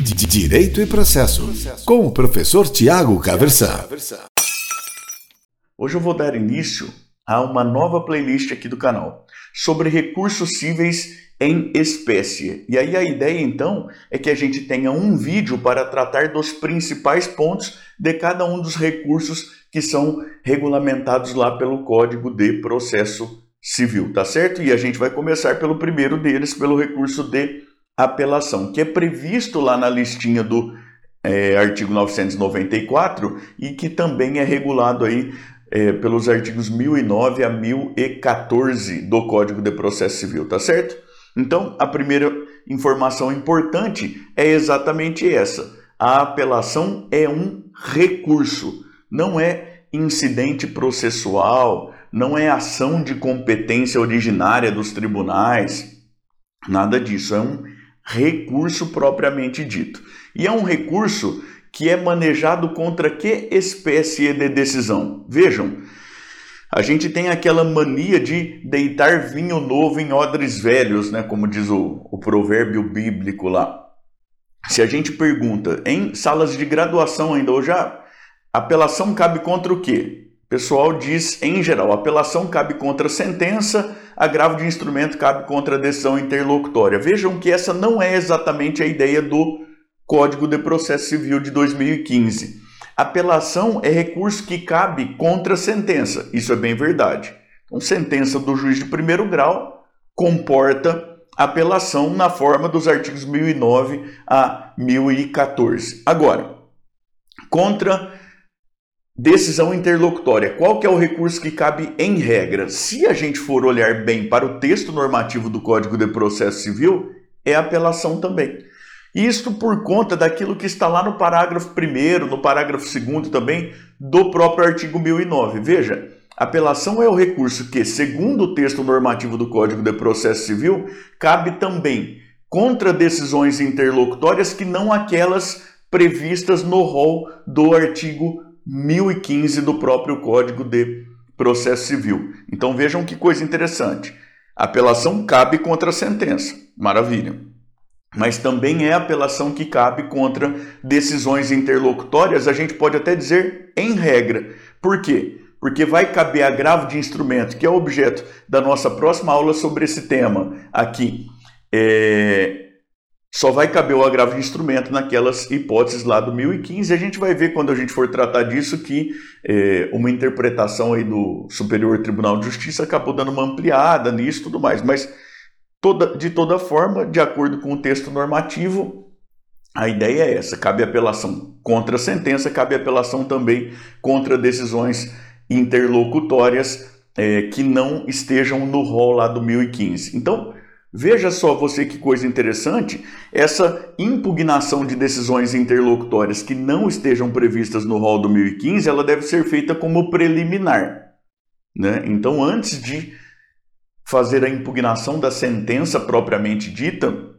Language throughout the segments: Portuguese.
Direito e Processo, com o professor Tiago Caversan. Hoje eu vou dar início a uma nova playlist aqui do canal sobre recursos cíveis em espécie. E aí a ideia então é que a gente tenha um vídeo para tratar dos principais pontos de cada um dos recursos que são regulamentados lá pelo Código de Processo Civil, tá certo? E a gente vai começar pelo primeiro deles, pelo recurso de apelação, que é previsto lá na listinha do é, artigo 994 e que também é regulado aí é, pelos artigos 1009 a 1014 do Código de Processo Civil, tá certo? Então, a primeira informação importante é exatamente essa. A apelação é um recurso, não é incidente processual, não é ação de competência originária dos tribunais, nada disso, é um recurso propriamente dito. E é um recurso que é manejado contra que espécie de decisão? Vejam, a gente tem aquela mania de deitar vinho novo em odres velhos, né? como diz o, o provérbio bíblico lá. Se a gente pergunta em salas de graduação ainda, ou já, apelação cabe contra o quê? O pessoal diz, em geral, apelação cabe contra a sentença, agravo de instrumento cabe contra a decisão interlocutória. Vejam que essa não é exatamente a ideia do Código de Processo Civil de 2015. Apelação é recurso que cabe contra a sentença. Isso é bem verdade. Então, sentença do juiz de primeiro grau comporta apelação na forma dos artigos 1009 a 1014. Agora, contra decisão interlocutória, qual que é o recurso que cabe em regra? Se a gente for olhar bem para o texto normativo do Código de Processo Civil, é apelação também. Isto por conta daquilo que está lá no parágrafo 1, no parágrafo 2 também, do próprio artigo 1009. Veja, apelação é o recurso que, segundo o texto normativo do Código de Processo Civil, cabe também contra decisões interlocutórias que não aquelas previstas no rol do artigo 1015 do próprio Código de Processo Civil. Então vejam que coisa interessante. apelação cabe contra a sentença. Maravilha mas também é apelação que cabe contra decisões interlocutórias, a gente pode até dizer em regra. Por quê? Porque vai caber agravo de instrumento, que é o objeto da nossa próxima aula sobre esse tema aqui. É... Só vai caber o agravo de instrumento naquelas hipóteses lá do 1015. A gente vai ver quando a gente for tratar disso que é, uma interpretação aí do Superior Tribunal de Justiça acabou dando uma ampliada nisso e tudo mais. Mas Toda, de toda forma, de acordo com o texto normativo, a ideia é essa: cabe apelação contra a sentença, cabe apelação também contra decisões interlocutórias é, que não estejam no rol lá do 1015. Então, veja só você que coisa interessante: essa impugnação de decisões interlocutórias que não estejam previstas no rol do 1015, ela deve ser feita como preliminar. Né? Então, antes de fazer a impugnação da sentença propriamente dita,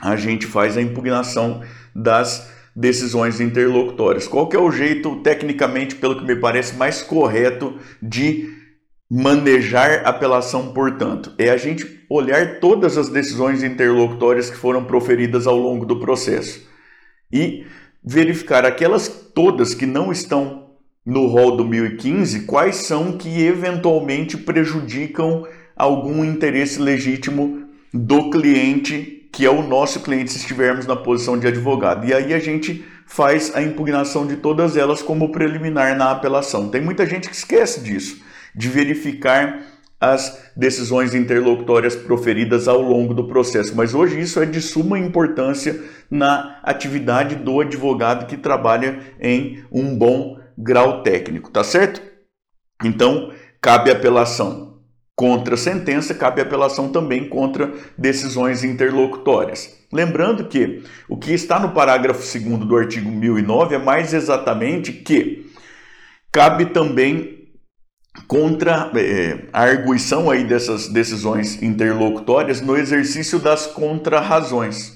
a gente faz a impugnação das decisões interlocutórias. Qual que é o jeito, tecnicamente, pelo que me parece, mais correto de manejar apelação, portanto? É a gente olhar todas as decisões interlocutórias que foram proferidas ao longo do processo e verificar aquelas todas que não estão no rol do 1015, quais são que eventualmente prejudicam algum interesse legítimo do cliente, que é o nosso cliente, se estivermos na posição de advogado. E aí a gente faz a impugnação de todas elas como preliminar na apelação. Tem muita gente que esquece disso, de verificar as decisões interlocutórias proferidas ao longo do processo, mas hoje isso é de suma importância na atividade do advogado que trabalha em um bom grau técnico, tá certo? Então, cabe apelação Contra sentença, cabe apelação também contra decisões interlocutórias. Lembrando que o que está no parágrafo 2 do artigo 1009 é mais exatamente que cabe também contra é, a arguição aí dessas decisões interlocutórias no exercício das contrarrazões.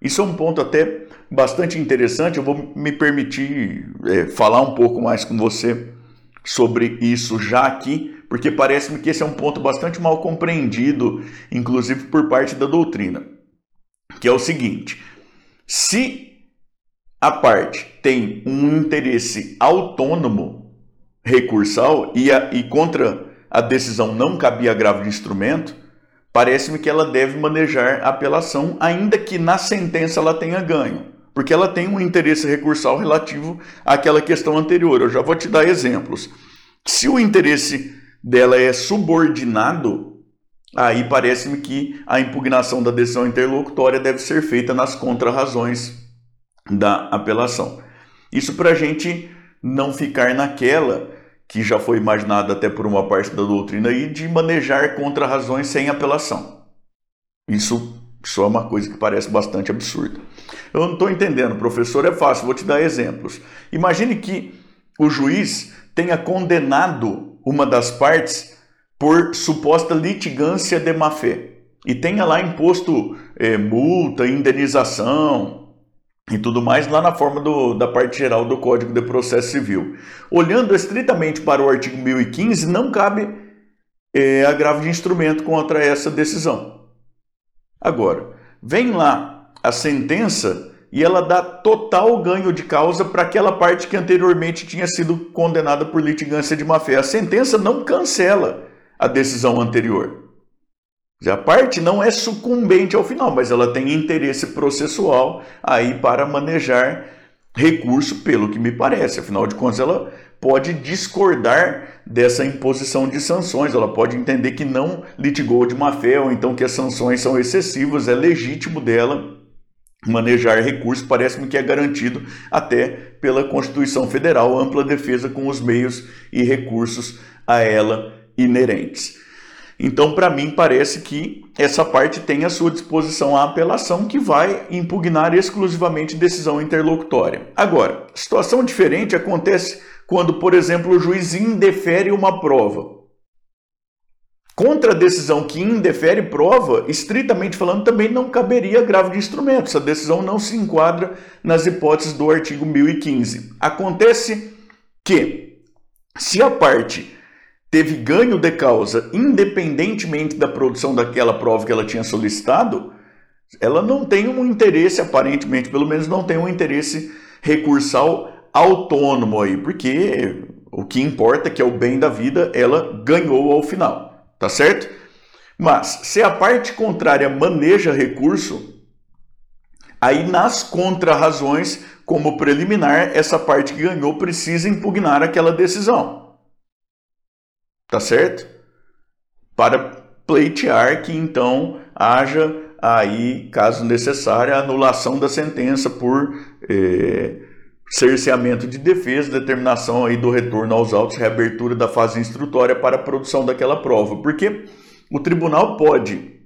Isso é um ponto até bastante interessante. Eu vou me permitir é, falar um pouco mais com você sobre isso já aqui, porque parece-me que esse é um ponto bastante mal compreendido, inclusive por parte da doutrina, que é o seguinte: se a parte tem um interesse autônomo recursal e, a, e contra a decisão não cabia agravo de instrumento, parece-me que ela deve manejar a apelação, ainda que na sentença ela tenha ganho, porque ela tem um interesse recursal relativo àquela questão anterior. Eu já vou te dar exemplos. Se o interesse dela é subordinado, aí parece-me que a impugnação da decisão interlocutória deve ser feita nas contrarrazões da apelação. Isso para a gente não ficar naquela que já foi imaginada até por uma parte da doutrina aí, de manejar contrarrazões sem apelação. Isso, isso é uma coisa que parece bastante absurda. Eu não estou entendendo, professor, é fácil, vou te dar exemplos. Imagine que o juiz tenha condenado uma das partes por suposta litigância de má-fé e tenha lá imposto é, multa, indenização, e tudo mais lá na forma do, da parte geral do Código de Processo Civil. Olhando estritamente para o artigo 1015, não cabe é, agravo de instrumento contra essa decisão. Agora, vem lá a sentença e ela dá total ganho de causa para aquela parte que anteriormente tinha sido condenada por litigância de má-fé. A sentença não cancela a decisão anterior. A parte não é sucumbente ao final, mas ela tem interesse processual aí para manejar recurso, pelo que me parece. Afinal de contas, ela pode discordar dessa imposição de sanções, ela pode entender que não litigou de má fé ou então que as sanções são excessivas, é legítimo dela manejar recurso, parece-me que é garantido até pela Constituição Federal, ampla defesa com os meios e recursos a ela inerentes. Então, para mim, parece que essa parte tem à sua disposição a apelação que vai impugnar exclusivamente decisão interlocutória. Agora, situação diferente acontece quando, por exemplo, o juiz indefere uma prova. Contra a decisão que indefere prova, estritamente falando, também não caberia agravo de instrumento. Essa decisão não se enquadra nas hipóteses do artigo 1015. Acontece que, se a parte teve ganho de causa independentemente da produção daquela prova que ela tinha solicitado, ela não tem um interesse, aparentemente, pelo menos não tem um interesse recursal autônomo aí, porque o que importa, que é o bem da vida, ela ganhou ao final, tá certo? Mas se a parte contrária maneja recurso, aí nas contrarrazões, como preliminar, essa parte que ganhou precisa impugnar aquela decisão tá certo? Para pleitear que então haja aí, caso necessário, a anulação da sentença por é, cerceamento de defesa, determinação aí do retorno aos autos, reabertura da fase instrutória para a produção daquela prova. Porque o tribunal pode,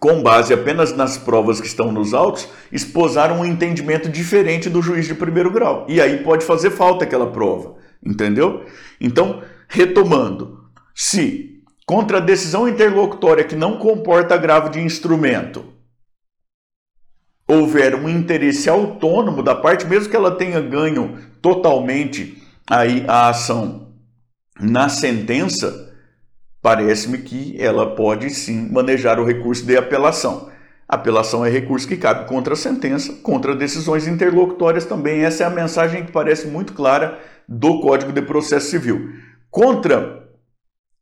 com base apenas nas provas que estão nos autos, esposar um entendimento diferente do juiz de primeiro grau. E aí pode fazer falta aquela prova, entendeu? Então, retomando, se, contra a decisão interlocutória que não comporta agravo de instrumento, houver um interesse autônomo da parte, mesmo que ela tenha ganho totalmente aí a ação na sentença, parece-me que ela pode sim manejar o recurso de apelação. Apelação é recurso que cabe contra a sentença, contra decisões interlocutórias também. Essa é a mensagem que parece muito clara do Código de Processo Civil. Contra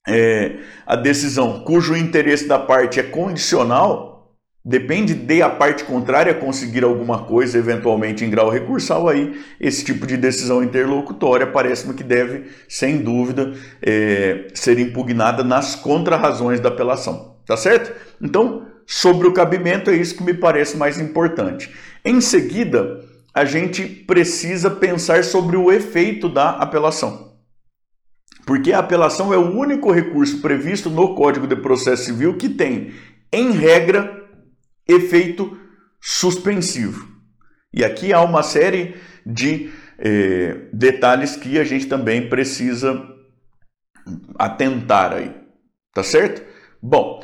é, a decisão cujo interesse da parte é condicional, depende de a parte contrária conseguir alguma coisa, eventualmente em grau recursal, aí esse tipo de decisão interlocutória parece-me que deve, sem dúvida, é, ser impugnada nas contrarrazões da apelação. Tá certo? Então, sobre o cabimento, é isso que me parece mais importante. Em seguida, a gente precisa pensar sobre o efeito da apelação porque a apelação é o único recurso previsto no Código de Processo Civil que tem, em regra, efeito suspensivo. E aqui há uma série de eh, detalhes que a gente também precisa atentar aí, tá certo? Bom,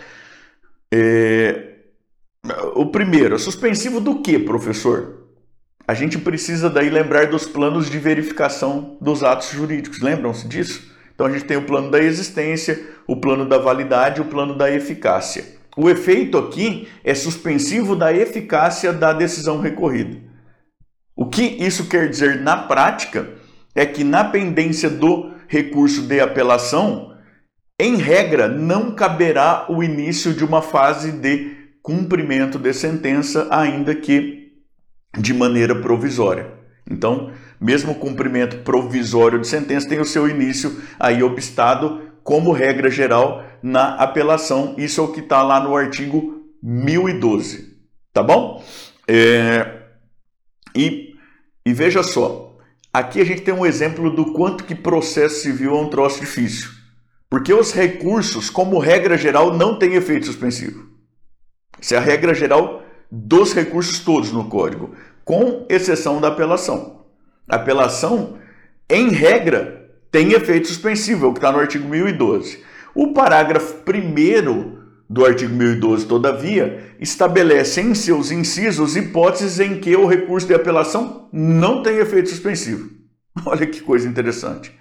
eh, o primeiro, suspensivo do que, professor? A gente precisa daí lembrar dos planos de verificação dos atos jurídicos, lembram-se disso? Então a gente tem o plano da existência, o plano da validade o plano da eficácia. O efeito aqui é suspensivo da eficácia da decisão recorrida. O que isso quer dizer na prática é que na pendência do recurso de apelação, em regra, não caberá o início de uma fase de cumprimento de sentença, ainda que de maneira provisória. Então, mesmo cumprimento provisório de sentença tem o seu início aí obstado, como regra geral, na apelação. Isso é o que está lá no artigo 1012. Tá bom? É... E, e veja só, aqui a gente tem um exemplo do quanto que processo civil é um troço difícil. Porque os recursos, como regra geral, não têm efeito suspensivo. Essa é a regra geral dos recursos todos no código, com exceção da apelação. Apelação, em regra, tem efeito suspensivo, é o que está no artigo 1012. O parágrafo 1 do artigo 1012, todavia, estabelece em seus incisos hipóteses em que o recurso de apelação não tem efeito suspensivo. Olha que coisa interessante.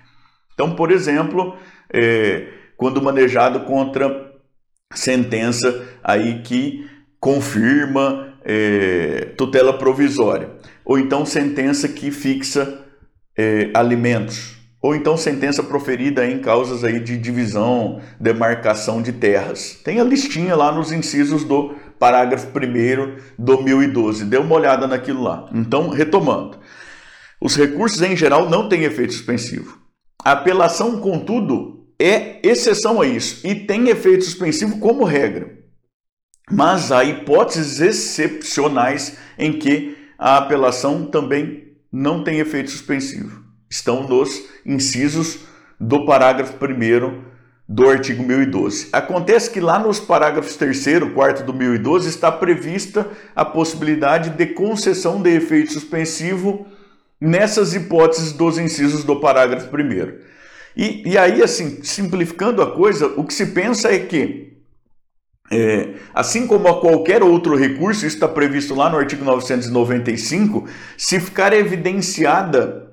Então, por exemplo, é, quando manejado contra sentença aí que confirma é, tutela provisória, ou então sentença que fixa é, alimentos, ou então sentença proferida em causas aí de divisão, demarcação de terras. Tem a listinha lá nos incisos do parágrafo 1 do 1012. Dê uma olhada naquilo lá. Então, retomando. Os recursos em geral não têm efeito suspensivo. A apelação, contudo, é exceção a isso e tem efeito suspensivo como regra. Mas há hipóteses excepcionais em que a apelação também não tem efeito suspensivo estão nos incisos do parágrafo 1 do artigo 1012. Acontece que lá nos parágrafos 3 e 4 do 1012 está prevista a possibilidade de concessão de efeito suspensivo nessas hipóteses dos incisos do parágrafo 1. E, e aí, assim, simplificando a coisa, o que se pensa é que, é, assim como a qualquer outro recurso, isso está previsto lá no artigo 995, se ficar evidenciada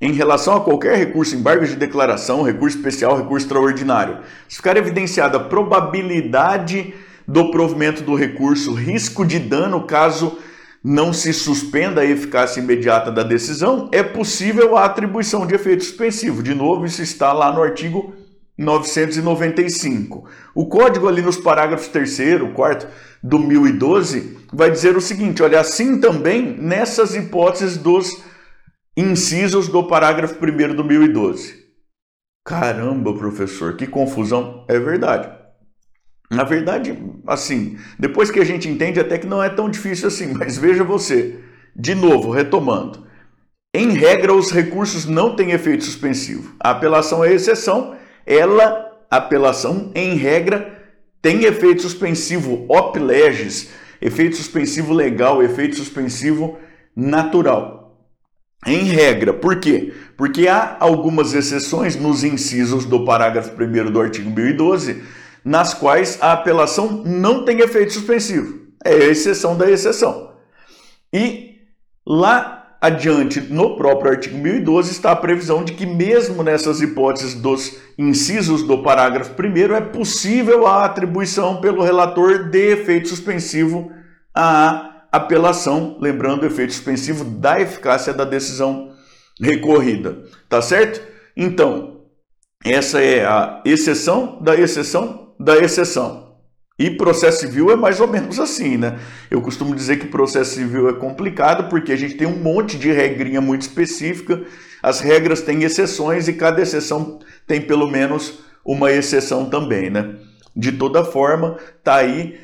em relação a qualquer recurso, embargo de declaração, recurso especial, recurso extraordinário, se ficar evidenciada a probabilidade do provimento do recurso, risco de dano caso não se suspenda a eficácia imediata da decisão, é possível a atribuição de efeito suspensivo. De novo, isso está lá no artigo 995. O código ali nos parágrafos 3 4 do 1012 vai dizer o seguinte, olha, assim também nessas hipóteses dos incisos do parágrafo 1 do 1012. Caramba, professor, que confusão. É verdade. Na verdade, assim, depois que a gente entende, até que não é tão difícil assim, mas veja você, de novo, retomando. Em regra, os recursos não têm efeito suspensivo. A apelação é exceção, ela, apelação, em regra, tem efeito suspensivo op legis, efeito suspensivo legal, efeito suspensivo natural. Em regra, por quê? Porque há algumas exceções nos incisos do parágrafo 1 do artigo 1012, nas quais a apelação não tem efeito suspensivo. É a exceção da exceção. E lá adiante, no próprio artigo 1012, está a previsão de que, mesmo nessas hipóteses dos incisos do parágrafo 1, é possível a atribuição pelo relator de efeito suspensivo à apelação, lembrando o efeito suspensivo da eficácia da decisão recorrida. Tá certo? Então, essa é a exceção da exceção da exceção. E processo civil é mais ou menos assim, né? Eu costumo dizer que processo civil é complicado porque a gente tem um monte de regrinha muito específica, as regras têm exceções e cada exceção tem pelo menos uma exceção também, né? De toda forma, tá aí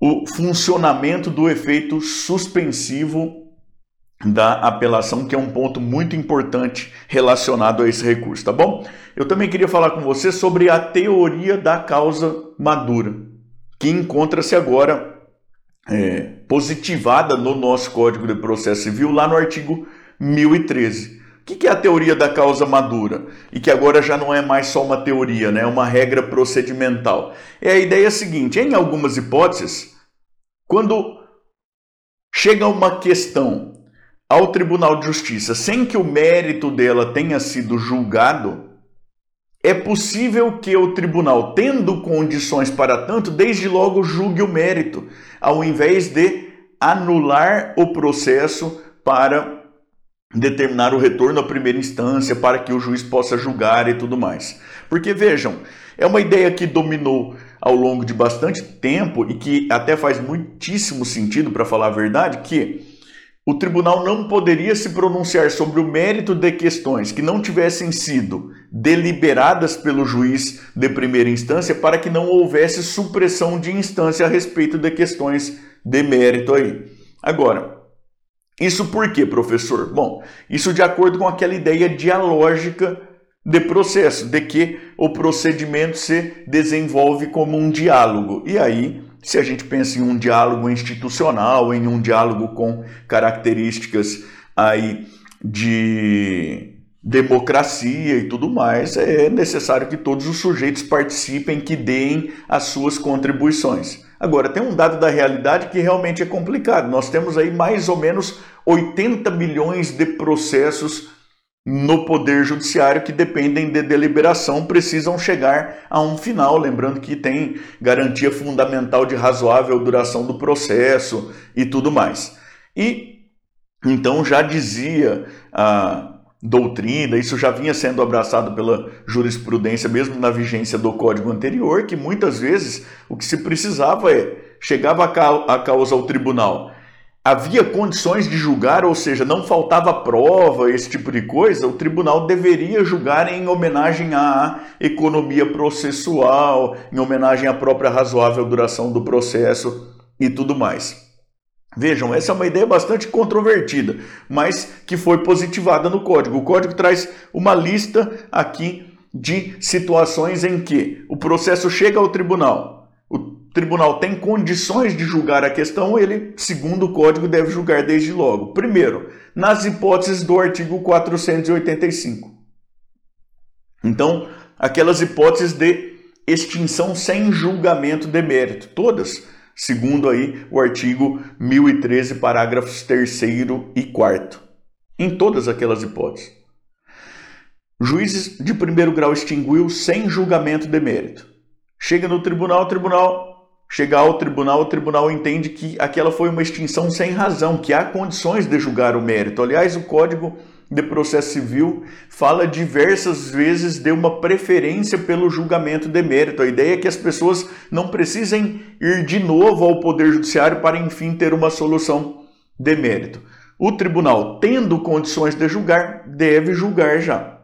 o funcionamento do efeito suspensivo da apelação, que é um ponto muito importante relacionado a esse recurso, tá bom? Eu também queria falar com você sobre a teoria da causa madura, que encontra-se agora é, positivada no nosso Código de Processo Civil, lá no artigo 1013. O que é a teoria da causa madura? E que agora já não é mais só uma teoria, né? é uma regra procedimental. É a ideia seguinte: em algumas hipóteses, quando chega uma questão ao Tribunal de Justiça sem que o mérito dela tenha sido julgado, é possível que o tribunal, tendo condições para tanto, desde logo julgue o mérito, ao invés de anular o processo para determinar o retorno à primeira instância para que o juiz possa julgar e tudo mais. Porque vejam, é uma ideia que dominou ao longo de bastante tempo e que até faz muitíssimo sentido, para falar a verdade, que o tribunal não poderia se pronunciar sobre o mérito de questões que não tivessem sido deliberadas pelo juiz de primeira instância para que não houvesse supressão de instância a respeito de questões de mérito aí. Agora, isso por quê, professor? Bom, isso de acordo com aquela ideia dialógica de processo, de que o procedimento se desenvolve como um diálogo. E aí, se a gente pensa em um diálogo institucional, em um diálogo com características aí de democracia e tudo mais, é necessário que todos os sujeitos participem, que deem as suas contribuições. Agora, tem um dado da realidade que realmente é complicado. Nós temos aí mais ou menos 80 milhões de processos no Poder Judiciário que dependem de deliberação, precisam chegar a um final. Lembrando que tem garantia fundamental de razoável duração do processo e tudo mais. E então já dizia a doutrina, isso já vinha sendo abraçado pela jurisprudência, mesmo na vigência do código anterior, que muitas vezes o que se precisava é chegava a causa ao tribunal havia condições de julgar, ou seja, não faltava prova, esse tipo de coisa, o tribunal deveria julgar em homenagem à economia processual, em homenagem à própria razoável duração do processo e tudo mais. Vejam, essa é uma ideia bastante controvertida, mas que foi positivada no código. O código traz uma lista aqui de situações em que o processo chega ao tribunal, tribunal tem condições de julgar a questão, ele, segundo o código, deve julgar desde logo. Primeiro, nas hipóteses do artigo 485. Então, aquelas hipóteses de extinção sem julgamento de mérito, todas, segundo aí o artigo 1013, parágrafos 3 e 4. Em todas aquelas hipóteses. Juízes de primeiro grau extinguiu sem julgamento de mérito. Chega no tribunal, o tribunal chegar ao tribunal, o tribunal entende que aquela foi uma extinção sem razão, que há condições de julgar o mérito. Aliás, o Código de Processo Civil fala diversas vezes de uma preferência pelo julgamento de mérito. A ideia é que as pessoas não precisem ir de novo ao Poder Judiciário para, enfim, ter uma solução de mérito. O tribunal, tendo condições de julgar, deve julgar já.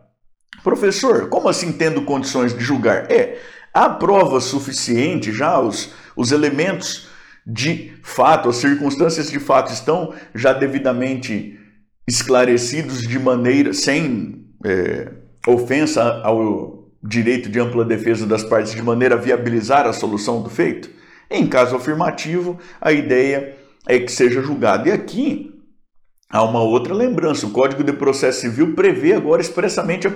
Professor, como assim tendo condições de julgar? É, há prova suficiente já, os, os elementos de fato, as circunstâncias de fato estão já devidamente esclarecidos de maneira sem é, ofensa ao direito de ampla defesa das partes, de maneira a viabilizar a solução do feito? Em caso afirmativo, a ideia é que seja julgado. E aqui há uma outra lembrança: o Código de Processo Civil prevê agora expressamente a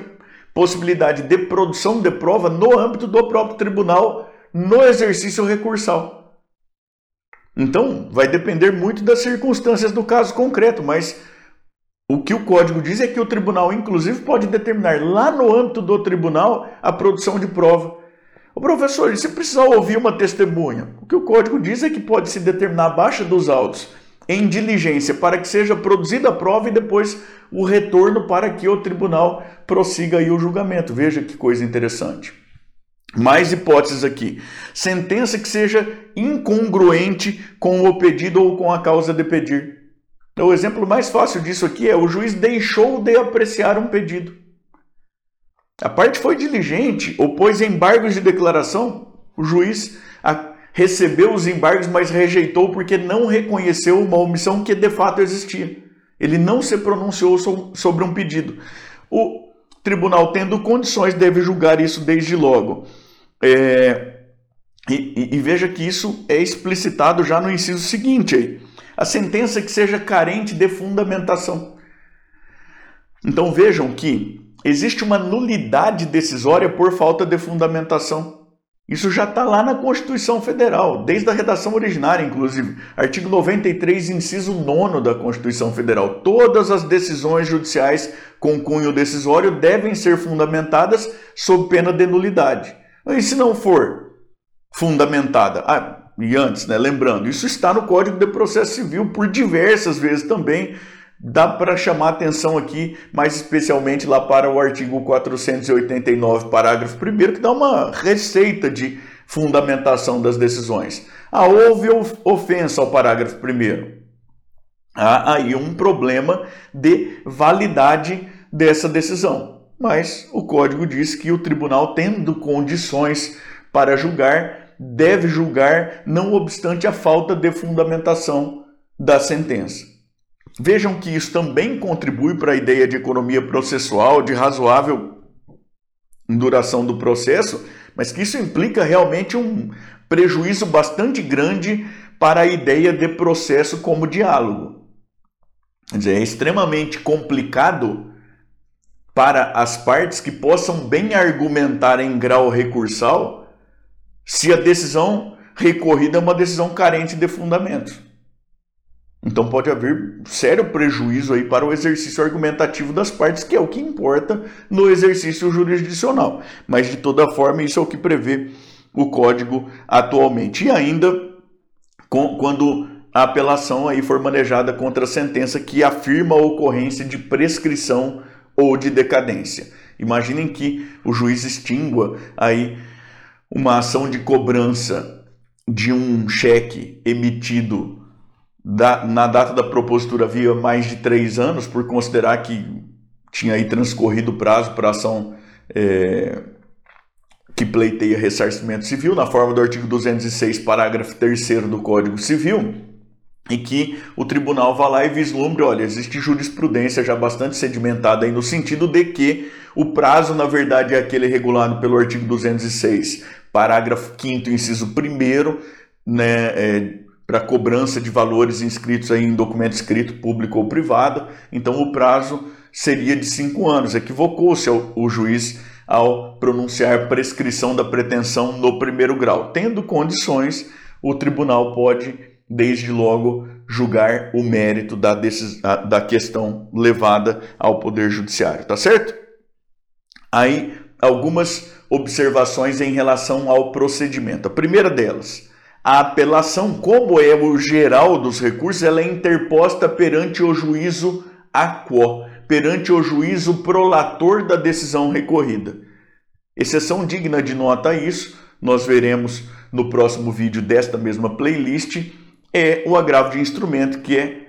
possibilidade de produção de prova no âmbito do próprio tribunal no exercício recursal. Então, vai depender muito das circunstâncias do caso concreto, mas o que o código diz é que o tribunal, inclusive, pode determinar lá no âmbito do tribunal a produção de prova. O professor, e se precisar ouvir uma testemunha? O que o código diz é que pode se determinar a baixa dos autos em diligência para que seja produzida a prova e depois o retorno para que o tribunal prossiga aí o julgamento. Veja que coisa interessante. Mais hipóteses aqui. Sentença que seja incongruente com o pedido ou com a causa de pedir. Então, o exemplo mais fácil disso aqui é o juiz deixou de apreciar um pedido. A parte foi diligente, opôs embargos de declaração, o juiz recebeu os embargos, mas rejeitou porque não reconheceu uma omissão que de fato existia. Ele não se pronunciou sobre um pedido. O tribunal, tendo condições, deve julgar isso desde logo. É, e, e, veja que isso é explicitado já no inciso seguinte aí. A sentença que seja carente de fundamentação. Então vejam que existe uma nulidade decisória por falta de fundamentação. Isso já está lá na Constituição Federal, desde a redação originária, inclusive. Artigo 93, inciso 9 da Constituição Federal. Todas as decisões judiciais com cunho decisório devem ser fundamentadas sob pena de nulidade. E se não for fundamentada? Ah, e antes, né, lembrando, isso está no Código de Processo Civil por diversas vezes também. Dá para chamar atenção aqui, mais especialmente lá para o artigo 489, parágrafo 1, que dá uma receita de fundamentação das decisões. Ah, houve ofensa ao parágrafo 1. Há aí um problema de validade dessa decisão. Mas o código diz que o tribunal, tendo condições para julgar, deve julgar, não obstante a falta de fundamentação da sentença. Vejam que isso também contribui para a ideia de economia processual, de razoável duração do processo, mas que isso implica realmente um prejuízo bastante grande para a ideia de processo como diálogo. Quer dizer, é extremamente complicado para as partes que possam bem argumentar em grau recursal se a decisão recorrida é uma decisão carente de fundamentos. Então pode haver sério prejuízo aí para o exercício argumentativo das partes, que é o que importa no exercício jurisdicional. Mas de toda forma, isso é o que prevê o código atualmente. E ainda quando a apelação aí for manejada contra a sentença que afirma a ocorrência de prescrição ou de decadência. Imaginem que o juiz extingua aí uma ação de cobrança de um cheque emitido da, na data da propositura havia mais de três anos, por considerar que tinha aí transcorrido o prazo para ação é, que pleiteia ressarcimento civil, na forma do artigo 206, parágrafo 3 do Código Civil, e que o tribunal vá lá e vislumbre, olha, existe jurisprudência já bastante sedimentada aí no sentido de que o prazo, na verdade, é aquele regulado pelo artigo 206, parágrafo 5 inciso 1 né, é, para cobrança de valores inscritos em documento escrito público ou privado. Então o prazo seria de cinco anos. Equivocou-se o juiz ao pronunciar prescrição da pretensão no primeiro grau. Tendo condições, o tribunal pode, desde logo, julgar o mérito da, decis... da questão levada ao Poder Judiciário, tá certo? Aí, algumas observações em relação ao procedimento. A primeira delas, a apelação, como é o geral dos recursos, ela é interposta perante o juízo aquo, perante o juízo prolator da decisão recorrida. Exceção digna de nota isso, nós veremos no próximo vídeo desta mesma playlist, é o agravo de instrumento que é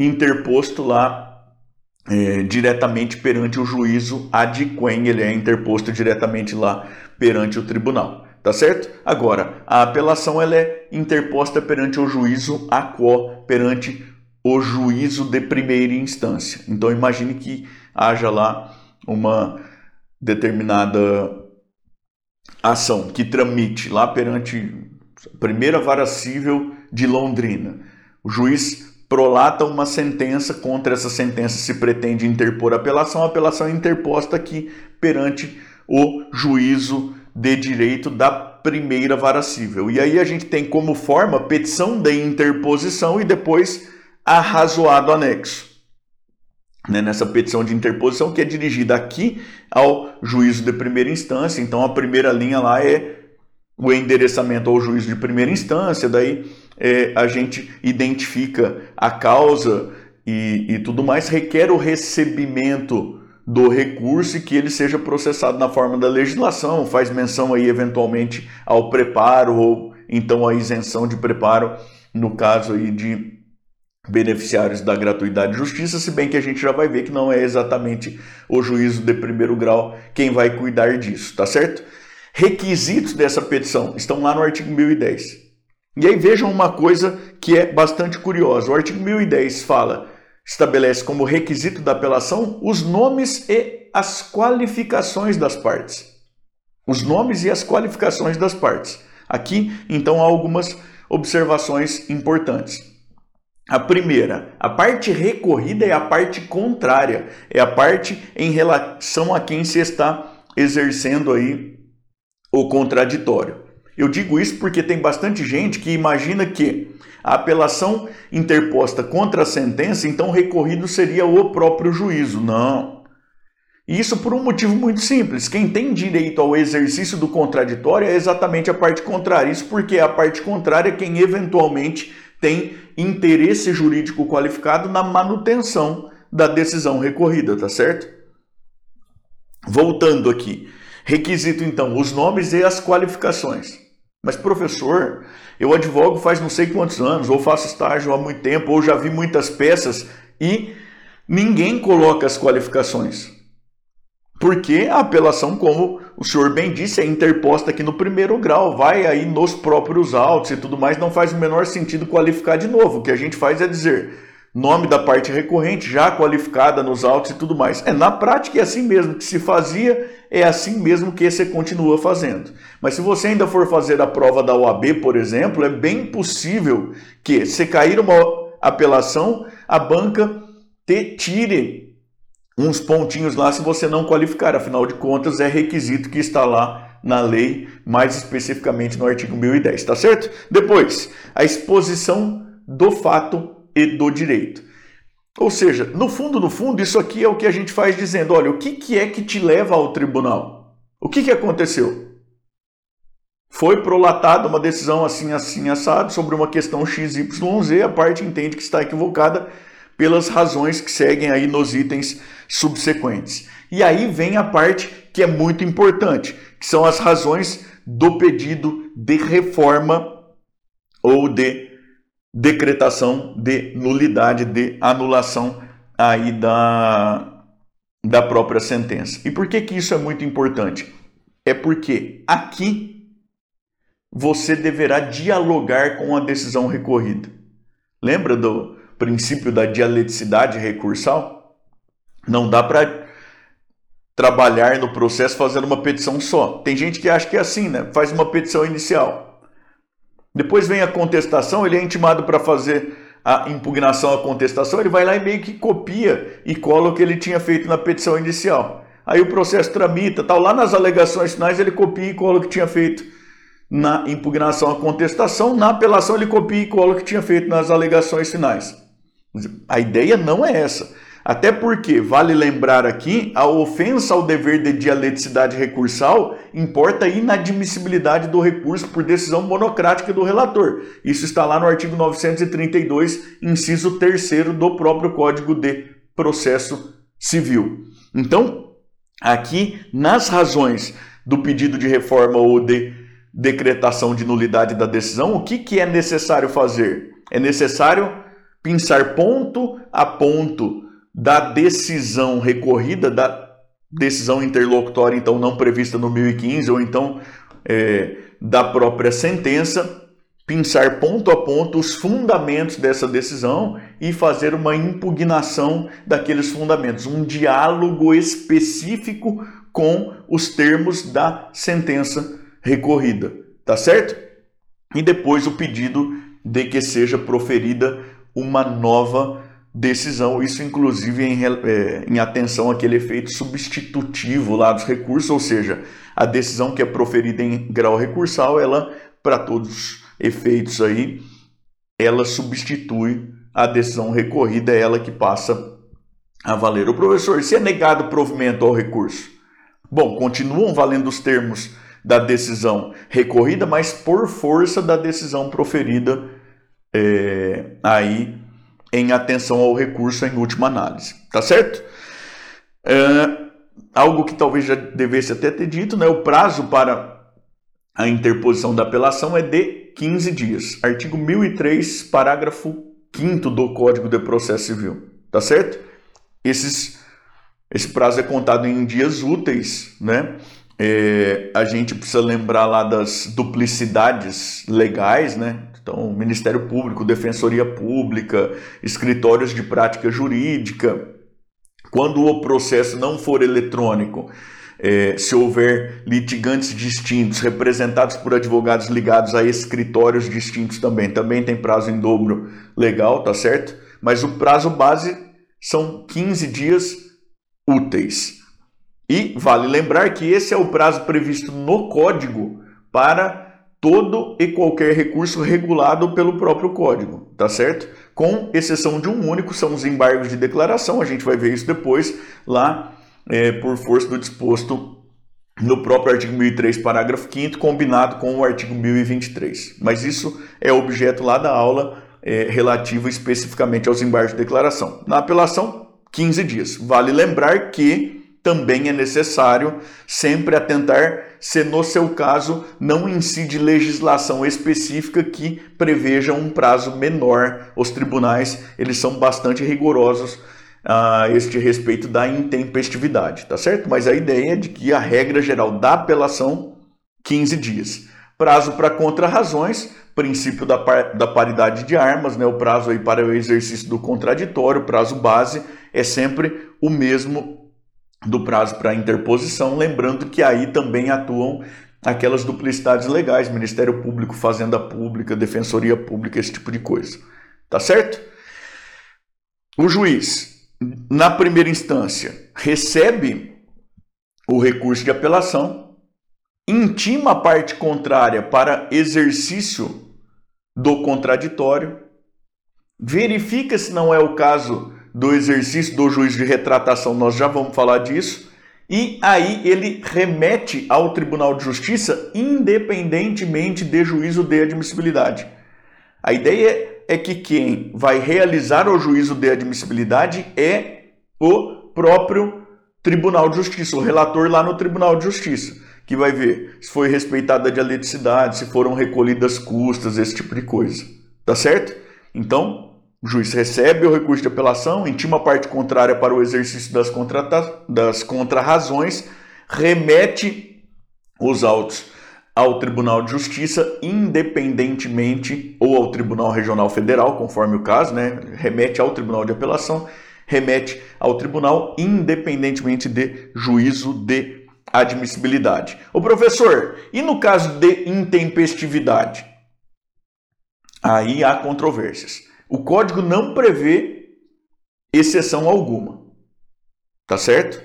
interposto lá é, diretamente perante o juízo ad quem, ele é interposto diretamente lá perante o tribunal. Tá certo? Agora, a apelação ela é interposta perante o juízo a quo, perante o juízo de primeira instância. Então imagine que haja lá uma determinada ação que tramite lá perante a primeira vara civil de Londrina. O juiz prolata uma sentença, contra essa sentença se pretende interpor apelação, a apelação é interposta aqui perante o juízo de direito da primeira vara civil. E aí a gente tem como forma petição de interposição e depois arrazoado anexo. Né, nessa petição de interposição que é dirigida aqui ao juízo de primeira instância. Então a primeira linha lá é o endereçamento ao juízo de primeira instância, daí é, a gente identifica a causa e, e tudo mais, requer o recebimento do recurso e que ele seja processado na forma da legislação, faz menção aí eventualmente ao preparo ou então a isenção de preparo no caso aí de beneficiários da gratuidade de justiça, se bem que a gente já vai ver que não é exatamente o juízo de primeiro grau quem vai cuidar disso, tá certo? Requisitos dessa petição estão lá no artigo 1010. E aí vejam uma coisa que é bastante curiosa. O artigo 1010 fala estabelece como requisito da apelação os nomes e as qualificações das partes. Os nomes e as qualificações das partes. Aqui, então, há algumas observações importantes. A primeira, a parte recorrida é a parte contrária, é a parte em relação a quem se está exercendo aí o contraditório. Eu digo isso porque tem bastante gente que imagina que a apelação interposta contra a sentença, então o recorrido seria o próprio juízo. Não. Isso por um motivo muito simples. Quem tem direito ao exercício do contraditório é exatamente a parte contrária. Isso porque a parte contrária é quem eventualmente tem interesse jurídico qualificado na manutenção da decisão recorrida, tá certo? Voltando aqui. Requisito então os nomes e as qualificações. Mas professor, eu advogo faz não sei quantos anos, ou faço estágio há muito tempo, ou já vi muitas peças e ninguém coloca as qualificações. Porque a apelação, como o senhor bem disse, é interposta aqui no primeiro grau, vai aí nos próprios autos e tudo mais, não faz o menor sentido qualificar de novo. O que a gente faz é dizer nome da parte recorrente já qualificada nos autos e tudo mais. É na prática é assim mesmo que se fazia, é assim mesmo que você continua fazendo. Mas se você ainda for fazer a prova da OAB, por exemplo, é bem possível que se cair uma apelação, a banca te tire uns pontinhos lá se você não qualificar. Afinal de contas, é requisito que está lá na lei, mais especificamente no artigo 1010, tá certo? Depois, a exposição do fato e do direito. Ou seja, no fundo, no fundo, isso aqui é o que a gente faz dizendo: olha, o que, que é que te leva ao tribunal? O que, que aconteceu? Foi prolatada uma decisão assim, assim, assado sobre uma questão XYZ, a parte entende que está equivocada pelas razões que seguem aí nos itens subsequentes. E aí vem a parte que é muito importante, que são as razões do pedido de reforma ou de decretação de nulidade, de anulação aí da, da própria sentença. E por que, que isso é muito importante? É porque aqui você deverá dialogar com a decisão recorrida. Lembra do princípio da dialeticidade recursal? Não dá para trabalhar no processo fazendo uma petição só. Tem gente que acha que é assim, né? Faz uma petição inicial. Depois vem a contestação, ele é intimado para fazer a impugnação, a contestação, ele vai lá e meio que copia e cola o que ele tinha feito na petição inicial. Aí o processo tramita, tal, lá nas alegações finais ele copia e cola o que tinha feito na impugnação, a contestação, na apelação ele copia e cola o que tinha feito nas alegações finais. A ideia não é essa. Até porque, vale lembrar aqui, a ofensa ao dever de dialeticidade recursal importa a inadmissibilidade do recurso por decisão monocrática do relator. Isso está lá no artigo 932, inciso 3 do próprio Código de Processo Civil. Então, aqui, nas razões do pedido de reforma ou de decretação de nulidade da decisão, o que, que é necessário fazer? É necessário pensar ponto a ponto da decisão recorrida, da decisão interlocutória, então não prevista no 1015, ou então é, da própria sentença, pensar ponto a ponto os fundamentos dessa decisão e fazer uma impugnação daqueles fundamentos, um diálogo específico com os termos da sentença recorrida, tá certo? E depois o pedido de que seja proferida uma nova decisão, isso inclusive em, é, em atenção àquele efeito substitutivo lá dos recursos, ou seja, a decisão que é proferida em grau recursal, ela, para todos os efeitos aí, ela substitui a decisão recorrida, é ela que passa a valer. O professor, se é negado provimento ao recurso, bom, continuam valendo os termos da decisão recorrida, mas por força da decisão proferida é, aí em atenção ao recurso em última análise. Tá certo? É, algo que talvez já devesse até ter dito, né? O prazo para a interposição da apelação é de 15 dias. Artigo 1003, parágrafo 5 do Código de Processo Civil. Tá certo? Esses, esse prazo é contado em dias úteis, né? É, a gente precisa lembrar lá das duplicidades legais, né? Então, Ministério Público, Defensoria Pública, escritórios de prática jurídica. Quando o processo não for eletrônico, é, se houver litigantes distintos, representados por advogados ligados a escritórios distintos também, também tem prazo em dobro legal, tá certo? Mas o prazo base são 15 dias úteis. E vale lembrar que esse é o prazo previsto no código para todo e qualquer recurso regulado pelo próprio código, tá certo? Com exceção de um único, são os embargos de declaração, a gente vai ver isso depois lá é, por força do disposto no próprio artigo 1003, parágrafo 5 combinado com o artigo 1023. Mas isso é objeto lá da aula é, relativa especificamente aos embargos de declaração. Na apelação, 15 dias. Vale lembrar que também é necessário sempre atentar se no seu caso não incide legislação específica que preveja um prazo menor. Os tribunais, eles são bastante rigorosos a este respeito da intempestividade, tá certo? Mas a ideia é de que a regra geral da apelação 15 dias. Prazo para contrarrazões, princípio da, par, da paridade de armas, né? O prazo aí para o exercício do contraditório, prazo base é sempre o mesmo do prazo para interposição, lembrando que aí também atuam aquelas duplicidades legais, Ministério Público, Fazenda Pública, Defensoria Pública, esse tipo de coisa. Tá certo? O juiz, na primeira instância, recebe o recurso de apelação, intima a parte contrária para exercício do contraditório, verifica se não é o caso do exercício do juiz de retratação, nós já vamos falar disso. E aí ele remete ao Tribunal de Justiça independentemente de juízo de admissibilidade. A ideia é que quem vai realizar o juízo de admissibilidade é o próprio Tribunal de Justiça, o relator lá no Tribunal de Justiça, que vai ver se foi respeitada a dialeticidade, se foram recolhidas custas, esse tipo de coisa. Tá certo? Então, o juiz recebe o recurso de apelação, intima a parte contrária para o exercício das, contrata das contrarrazões, remete os autos ao Tribunal de Justiça, independentemente, ou ao Tribunal Regional Federal, conforme o caso, né? remete ao Tribunal de Apelação, remete ao Tribunal, independentemente de juízo de admissibilidade. O professor, e no caso de intempestividade? Aí há controvérsias. O código não prevê exceção alguma. Tá certo?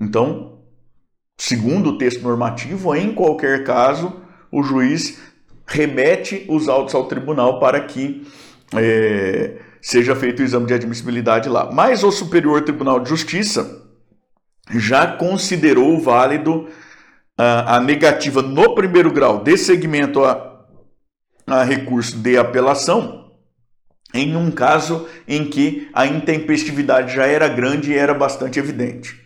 Então, segundo o texto normativo, em qualquer caso, o juiz remete os autos ao tribunal para que é, seja feito o exame de admissibilidade lá. Mas o Superior Tribunal de Justiça já considerou válido a, a negativa no primeiro grau de segmento a, a recurso de apelação em um caso em que a intempestividade já era grande e era bastante evidente.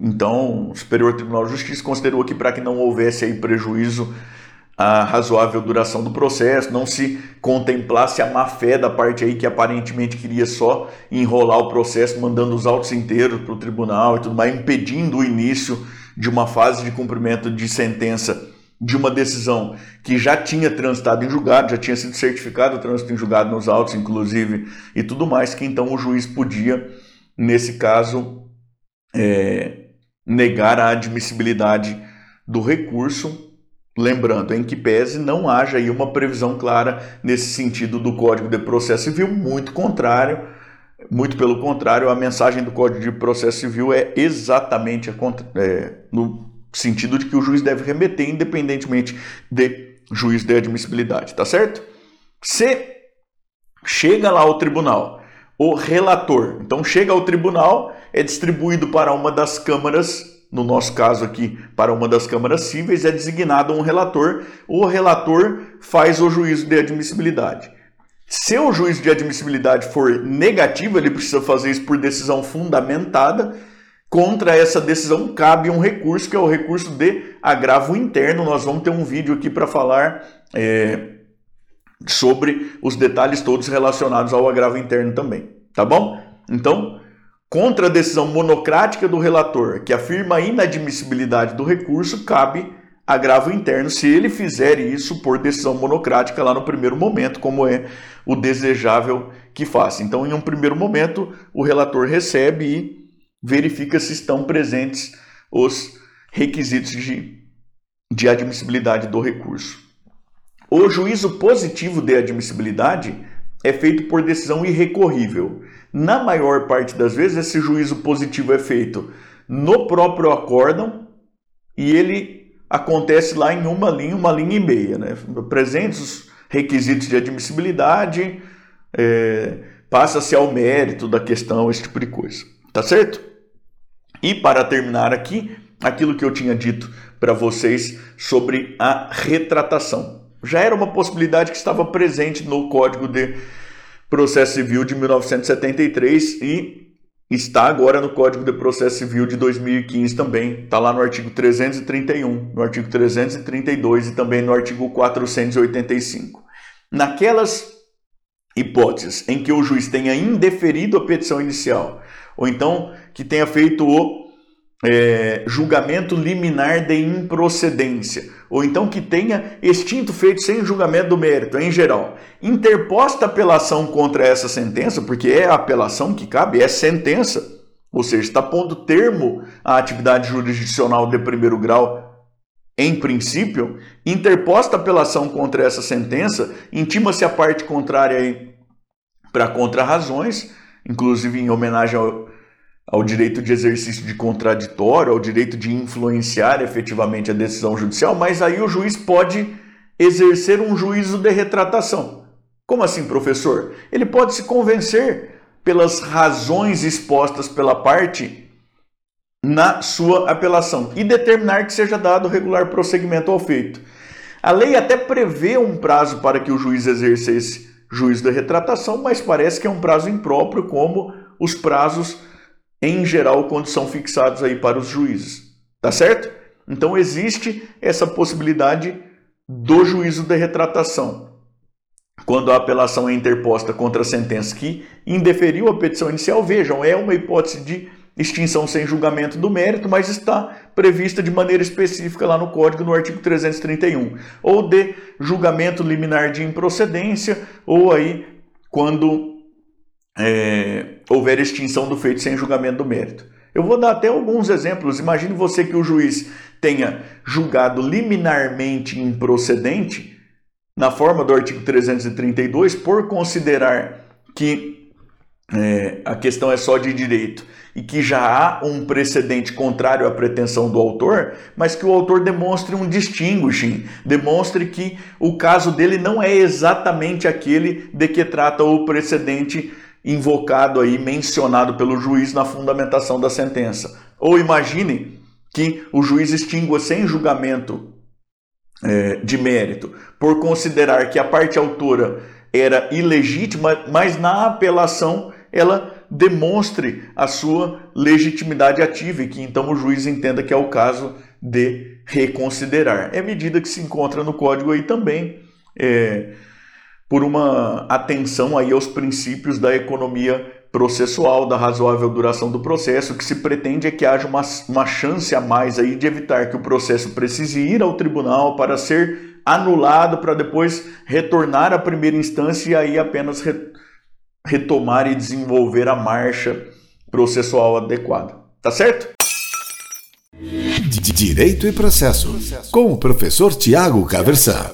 Então, o Superior Tribunal de Justiça considerou que para que não houvesse aí prejuízo à razoável duração do processo, não se contemplasse a má fé da parte aí que aparentemente queria só enrolar o processo, mandando os autos inteiros para o tribunal e tudo mais, impedindo o início de uma fase de cumprimento de sentença de uma decisão que já tinha transitado em julgado, já tinha sido certificado o trânsito em julgado nos autos, inclusive, e tudo mais, que então o juiz podia, nesse caso, é, negar a admissibilidade do recurso, lembrando, em que pese não haja aí uma previsão clara nesse sentido do Código de Processo Civil, muito contrário, muito pelo contrário, a mensagem do Código de Processo Civil é exatamente a, é, no sentido de que o juiz deve remeter independentemente de juiz de admissibilidade, tá certo? Se chega lá ao tribunal o relator, então chega ao tribunal, é distribuído para uma das câmaras, no nosso caso aqui, para uma das câmaras cíveis, é designado um relator, o relator faz o juízo de admissibilidade. Se o juízo de admissibilidade for negativo, ele precisa fazer isso por decisão fundamentada Contra essa decisão cabe um recurso, que é o recurso de agravo interno. Nós vamos ter um vídeo aqui para falar é, sobre os detalhes todos relacionados ao agravo interno também. Tá bom? Então, contra a decisão monocrática do relator, que afirma a inadmissibilidade do recurso, cabe agravo interno se ele fizer isso por decisão monocrática lá no primeiro momento, como é o desejável que faça. Então, em um primeiro momento, o relator recebe e verifica se estão presentes os requisitos de, de admissibilidade do recurso. O juízo positivo de admissibilidade é feito por decisão irrecorrível. Na maior parte das vezes, esse juízo positivo é feito no próprio acórdão e ele acontece lá em uma linha, uma linha e meia. Né? Presentes os requisitos de admissibilidade, é, passa-se ao mérito da questão, esse tipo de coisa. Tá certo? E para terminar aqui, aquilo que eu tinha dito para vocês sobre a retratação. já era uma possibilidade que estava presente no Código de Processo Civil de 1973 e está agora no Código de Processo Civil de 2015 também. Está lá no artigo 331, no artigo 332 e também no artigo 485. Naquelas hipóteses em que o juiz tenha indeferido a petição inicial, ou então que tenha feito o é, julgamento liminar de improcedência, ou então que tenha extinto feito sem julgamento do mérito, em geral, interposta apelação contra essa sentença, porque é a apelação que cabe, é sentença, ou seja, está pondo termo à atividade jurisdicional de primeiro grau, em princípio, interposta apelação contra essa sentença, intima-se a parte contrária para contra-razões, inclusive em homenagem ao ao direito de exercício de contraditório, ao direito de influenciar efetivamente a decisão judicial, mas aí o juiz pode exercer um juízo de retratação. Como assim, professor? Ele pode se convencer pelas razões expostas pela parte na sua apelação e determinar que seja dado regular prosseguimento ao feito. A lei até prevê um prazo para que o juiz exerça esse juízo de retratação, mas parece que é um prazo impróprio, como os prazos em geral, quando são fixados aí para os juízes. Tá certo? Então existe essa possibilidade do juízo de retratação. Quando a apelação é interposta contra a sentença que indeferiu a petição inicial, vejam, é uma hipótese de extinção sem julgamento do mérito, mas está prevista de maneira específica lá no Código, no artigo 331, ou de julgamento liminar de improcedência, ou aí quando é, houver extinção do feito sem julgamento do mérito. Eu vou dar até alguns exemplos. Imagine você que o juiz tenha julgado liminarmente improcedente, na forma do artigo 332, por considerar que é, a questão é só de direito e que já há um precedente contrário à pretensão do autor, mas que o autor demonstre um distinguishing, demonstre que o caso dele não é exatamente aquele de que trata o precedente invocado aí, mencionado pelo juiz na fundamentação da sentença. Ou imagine que o juiz extingua sem julgamento é, de mérito, por considerar que a parte autora era ilegítima, mas na apelação ela demonstre a sua legitimidade ativa e que então o juiz entenda que é o caso de reconsiderar. É medida que se encontra no código aí também. É, por uma atenção aí aos princípios da economia processual, da razoável duração do processo, o que se pretende é que haja uma, uma chance a mais aí de evitar que o processo precise ir ao tribunal para ser anulado, para depois retornar à primeira instância e aí apenas re, retomar e desenvolver a marcha processual adequada. Tá certo? Direito e processo, com o professor Tiago Caversan.